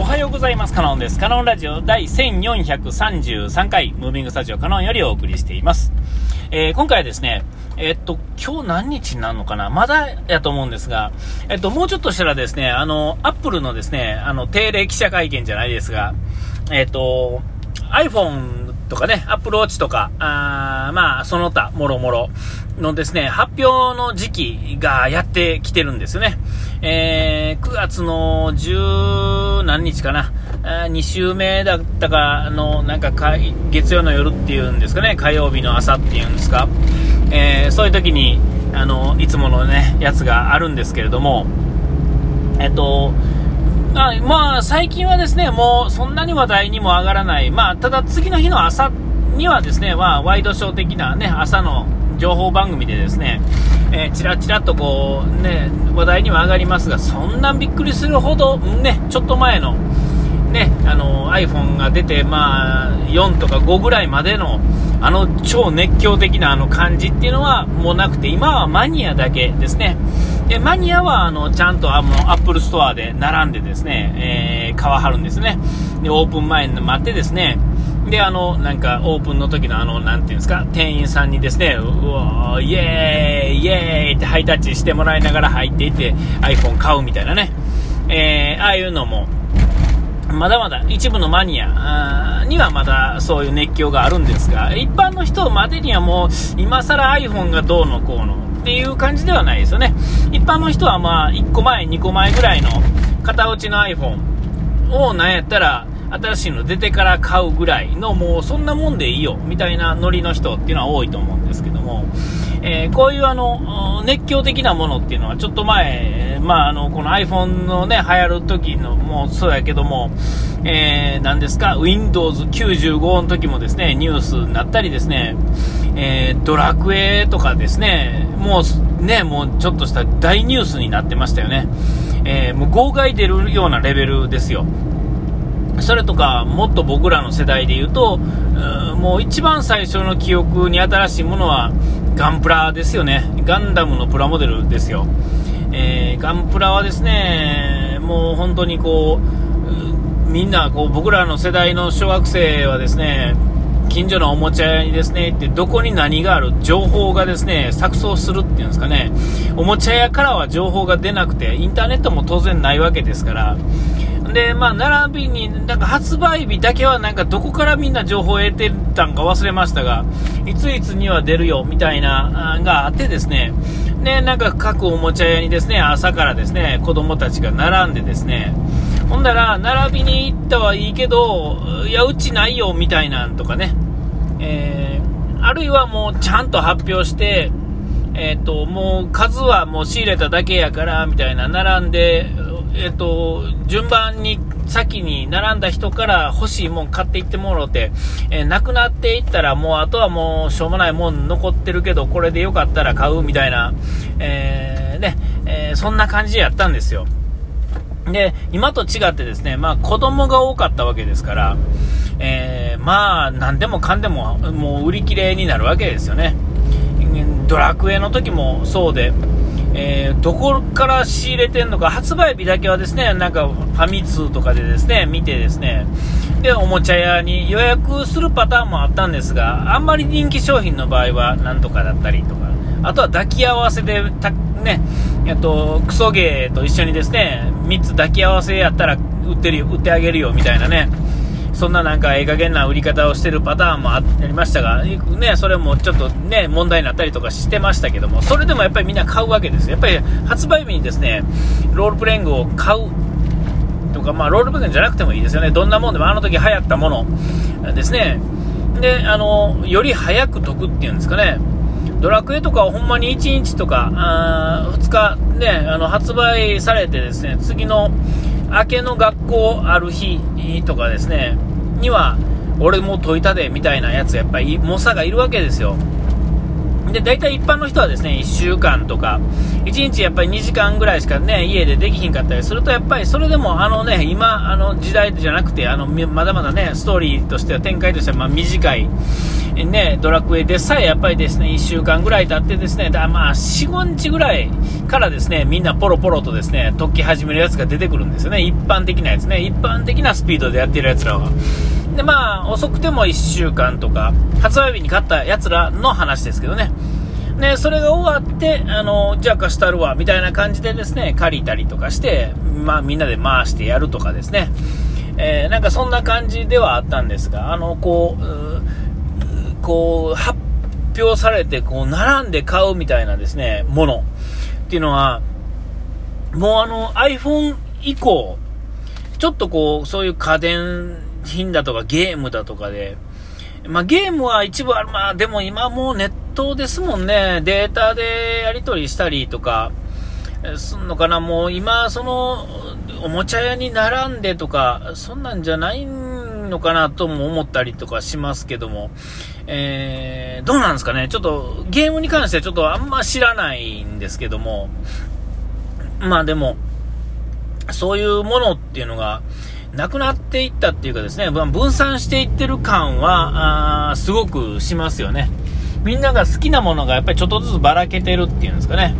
おはようございます。カノンです。カノンラジオ第1433回、ムービングスタジオカノンよりお送りしています。えー、今回はですね、えー、っと、今日何日になるのかな？まだやと思うんですが、えー、っと、もうちょっとしたらですね、あの、アップルのですね、あの、定例記者会見じゃないですが、えっと、iPhone とかね、Apple Watch とか、まあ、その他、もろもろのですね、発表の時期がやってきてるんですよね。えー、9月の10何日かな、2週目だったかの、なんか月曜の夜っていうんですかね、火曜日の朝っていうんですか、えー、そういう時に、あの、いつものね、やつがあるんですけれども、えっと、あまあ、最近はですね、もうそんなに話題にも上がらない、まあ、ただ次の日の朝にはですね、まあ、ワイドショー的なね、朝の情報番組でですね、えー、ちらちらとこう、ね、話題には上がりますが、そんなびっくりするほど、ね、ちょっと前の、ね、あの iPhone が出て、まあ、4とか5ぐらいまでの、あの超熱狂的なあの感じっていうのはもうなくて、今はマニアだけですね。で、マニアは、あの、ちゃんと、あの、アップルストアで並んでですね、えー、買わはるんですね。で、オープン前に待ってですね、で、あの、なんか、オープンの時のあの、なんていうんですか、店員さんにですね、うわイエーイイエーイってハイタッチしてもらいながら入っていって、iPhone 買うみたいなね。えー、ああいうのも、まだまだ一部のマニアにはまだそういう熱狂があるんですが、一般の人までにはもう、今更 iPhone がどうのこうの、っていう感じではないですよね。一般の人はまあ、1個前、2個前ぐらいの型落ちの iPhone をなんやったら、新しいの出てから買うぐらいの、もうそんなもんでいいよ、みたいなノリの人っていうのは多いと思うんですけども、えー、こういうあの、熱狂的なものっていうのはちょっと前、まああの、この iPhone のね、流行る時のもそうやけども、えー、何ですか、Windows 95の時もですね、ニュースになったりですね、えー、ドラクエとかですね、もうね、もうちょっとした大ニュースになってましたよね。えー、もう号外出るようなレベルですよ。それとか、もっと僕らの世代で言うと、うもう一番最初の記憶に新しいものはガンプラですよね。ガンダムのプラモデルですよ。えー、ガンプラはですね、もう本当にこう、みんなこう僕らの世代の小学生はですね、近所のおもちゃ屋にですね、ってどこに何がある情報がですね、錯綜するっていうんですかね、おもちゃ屋からは情報が出なくて、インターネットも当然ないわけですから、で、まあ、並びに、なんか発売日だけはなんかどこからみんな情報を得てたんか忘れましたが、いついつには出るよみたいな、があってですね、で、なんか各おもちゃ屋にですね、朝からですね、子供たちが並んでですね、ほんだら、並びに行ったはいいけど、いや、うちないよ、みたいなんとかね。えー、あるいはもうちゃんと発表して、えっ、ー、と、もう数はもう仕入れただけやから、みたいな、並んで、えっ、と、順番に先に並んだ人から欲しいもん買っていってもろて、えー、なくなっていったらもうあとはもうしょうもないもん残ってるけど、これでよかったら買うみたいな、えー、ね、えそんな感じでやったんですよ。で、今と違ってですね、まあ子供が多かったわけですから、えー、まあ何でもかんでももう売り切れになるわけですよね。ドラクエの時もそうで、えー、どこから仕入れてんのか、発売日だけはですね、なんかファミ通とかでですね、見てですね、で、おもちゃ屋に予約するパターンもあったんですが、あんまり人気商品の場合はなんとかだったりとか、あとは抱き合わせで、ね、えっと、クソゲーと一緒にですね、3つ抱き合わせやったら売ってるよ、売ってあげるよみたいなね、そんななんかええ加減な売り方をしてるパターンもありましたが、ね、それもちょっとね、問題になったりとかしてましたけども、それでもやっぱりみんな買うわけです。やっぱり発売日にですね、ロールプレイングを買うとか、まあロールプレイングじゃなくてもいいですよね。どんなもんでもあの時流行ったものですね。で、あの、より早く解くっていうんですかね。ドラクエとかはほんまに1日とか、あ2日ね、あの、発売されてですね、次の明けの学校ある日とかですね、には、俺もう解いたで、みたいなやつ、やっぱり、猛者がいるわけですよ。で、大体一般の人はですね、1週間とか、1日やっぱり2時間ぐらいしかね、家でできひんかったりすると、やっぱりそれでもあのね、今、あの時代じゃなくて、あの、まだまだね、ストーリーとしては展開としてはま短い、ね、ドラクエでさえやっぱりですね、1週間ぐらい経ってですね、だまあ、4、5日ぐらいからですね、みんなポロポロとですね、解き始めるやつが出てくるんですよね。一般的なやつね。一般的なスピードでやってるやつらは。で、まあ、遅くても1週間とか、発売日に買ったやつらの話ですけどね。で、それが終わって、あの、じゃあ貸したるわ、みたいな感じでですね、借りたりとかして、まあみんなで回してやるとかですね。えー、なんかそんな感じではあったんですが、あの、こう、こう、発表されて、こう、並んで買うみたいなですね、ものっていうのは、もうあの、iPhone 以降、ちょっとこう、そういう家電品だとかゲームだとかで、まあ、ゲームは一部ある、まあ、でも今もうネットですもんね、データでやり取りしたりとか、すんのかな、もう今、その、おもちゃ屋に並んでとか、そんなんじゃないんのかなとも思ったりとかしますけども、えー、どうなんですかね、ちょっとゲームに関してはちょっとあんま知らないんですけども、まあでも、そういうものっていうのが、なくなっていったっていうかですね、分散していってる感は、すごくしますよね。みんなが好きなものがやっぱりちょっとずつばらけてるっていうんですかね。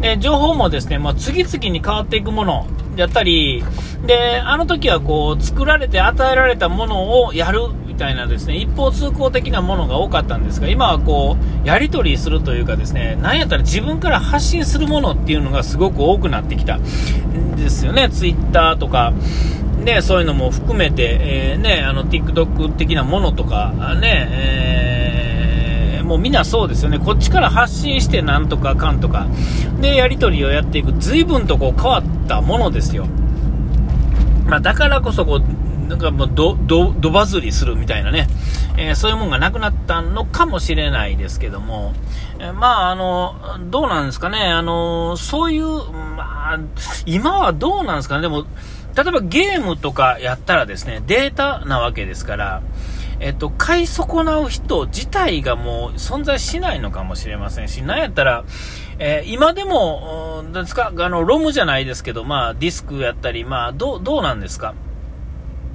で、情報もですね、まあ、次々に変わっていくものやったり、で、あの時はこう、作られて与えられたものをやるみたいなですね、一方通行的なものが多かったんですが、今はこう、やり取りするというかですね、なんやったら自分から発信するものっていうのがすごく多くなってきたんですよね、ツイッターとか、ね、そういうのも含めて、えー、ね、あの、TikTok 的なものとか、ね、えー、もうみんなそうですよね。こっちから発信してなんとかかんとか。で、やり取りをやっていく。随分とこう変わったものですよ。まあ、だからこそこう、なんかもうど、ど、どバズりするみたいなね、えー、そういうもんがなくなったのかもしれないですけども、えー、まあ、あの、どうなんですかね、あの、そういう、まあ、今はどうなんですかね、でも、例えばゲームとかやったらですね、データなわけですから、えっと、買い損なう人自体がもう存在しないのかもしれませんし、なんやったら、えー、今でも、んですか、あの、ロムじゃないですけど、まあ、ディスクやったり、まあ、どう、どうなんですか？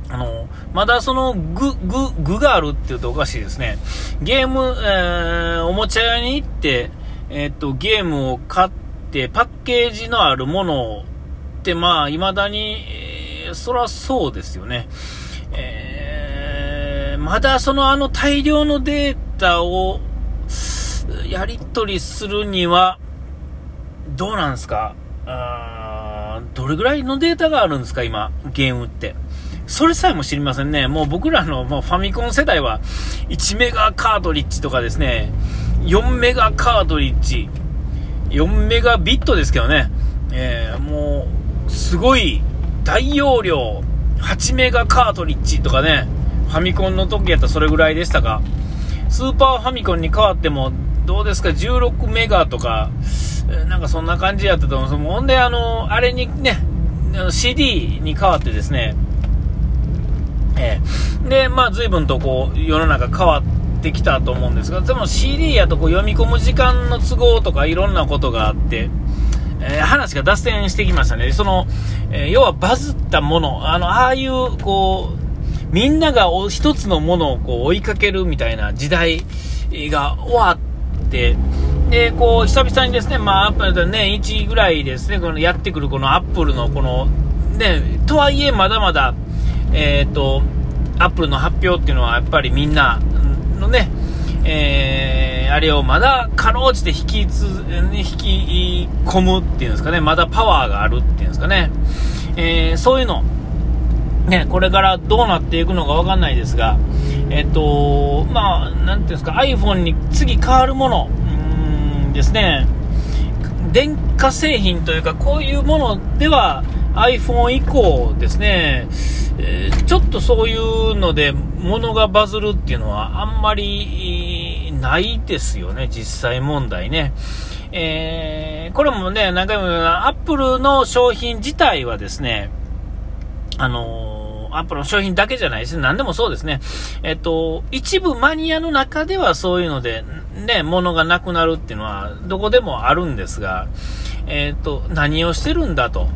あの、まだその具、具、具があるって言うとおかしいですね。ゲーム、えー、おもちゃ屋に行って、え、っと、ゲームを買って、パッケージのあるものって、まあ、未だに、そらそうですよね。まだそのあの大量のデータをやり取りするには、どうなんですか？あどれぐらいのデータがあるんですか今、ゲームって。それさえも知りませんね。もう僕らのもうファミコン世代は1メガカートリッジとかですね、4メガカートリッジ、4メガビットですけどね、えー、もう、すごい大容量、8メガカートリッジとかね、ァミコンの時やったらそれぐらいでしたが、スーパーファミコンに変わっても、どうですか、16メガとか、なんかそんな感じやったと思う。んですほんで、あの、あれにね、CD に変わってですね、えー、で、まあ、随分とこう、世の中変わってきたと思うんですが、でも CD やとこう読み込む時間の都合とかいろんなことがあって、えー、話が脱線してきましたね。その、えー、要はバズったもの、あの、ああいう、こう、みんなが一つのものをこう追いかけるみたいな時代が終わって、で、こう、久々にですね、まあ、アップル年1ぐらいですね、このやってくるこのアップルのこの、ね、とはいえまだまだ、えっ、ー、と、アップルの発表っていうのはやっぱりみんなのね、えー、あれをまだかろうじて引きつ、引き込むっていうんですかね、まだパワーがあるっていうんですかね、えー、そういうの、ね、これからどうなっていくのかわかんないですが、えっと、まあ、なんていうんですか、iPhone に次変わるもの、うんですね、電化製品というか、こういうものでは iPhone 以降ですね、えー、ちょっとそういうので物がバズるっていうのはあんまりないですよね、実際問題ね。えー、これもね、何回も言うアップルの商品自体はですね、あのー、アップルの商品だけじゃないですね。何でもそうですね。えっと、一部マニアの中ではそういうので、ね、物がなくなるっていうのはどこでもあるんですが、えっと、何をしてるんだと。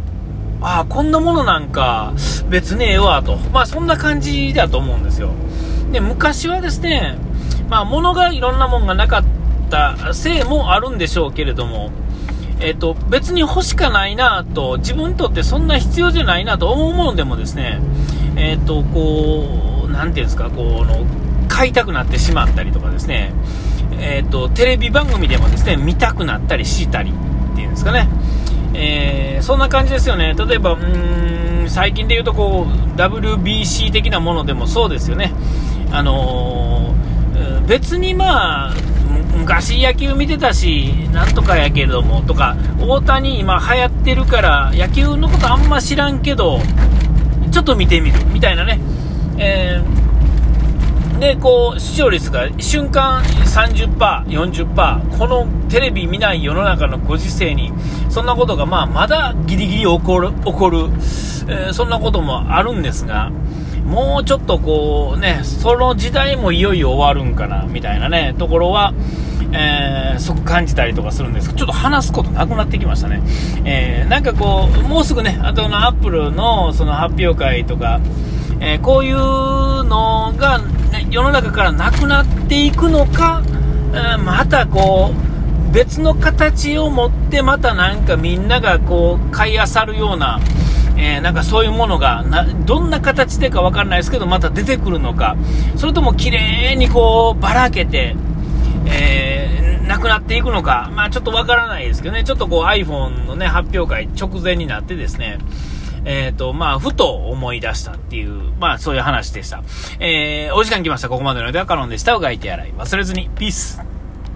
ああ、こんなものなんか別にええわと。まあそんな感じだと思うんですよ。で、昔はですね、まあ、物がいろんなもんがなかったせいもあるんでしょうけれども、えっ、と、別に欲しかないなと、自分にとってそんな必要じゃないなと思うものでもですね、えっ、と、こう、なんていうんですか、この、買いたくなってしまったりとかですね、えっ、と、テレビ番組でもですね、見たくなったりしたりっていうんですかね、えー、そんな感じですよね。例えば、うーん、最近で言うとこう、WBC 的なものでもそうですよね。あの、別にまあ、昔野球見てたし、なんとかやけども、とか、大谷今流行ってるから、野球のことあんま知らんけど、ちょっと見てみる、みたいなね。えー、で、こう、視聴率が瞬間30%、40%、このテレビ見ない世の中のご時世に、そんなことがまあ、まだギリギリ起こる、起こる、えー、そんなこともあるんですが、もうちょっとこうね、その時代もいよいよ終わるんかな、みたいなね、ところは、えー、すごく感じたりとかするんですけど、ちょっと話すことなくなってきましたね。えー、なんかこう、もうすぐね、あとのアップルのその発表会とか、えー、こういうのが、ね、世の中からなくなっていくのか、えまたこう、別の形を持ってまたなんかみんながこう、買い漁るような、えー、なんかそういうものがな、どんな形でかわからないですけど、また出てくるのか、それとも綺麗にこう、ばらけて、えー、なくなっていくのか、まあちょっとわからないですけどね、ちょっとこう iPhone のね、発表会直前になってですね、えっ、ー、と、まあ、ふと思い出したっていう、まあ、そういう話でした。えー、お時間来ました。ここまでの間はカロンでした。うがいて洗い忘れずに。ピース。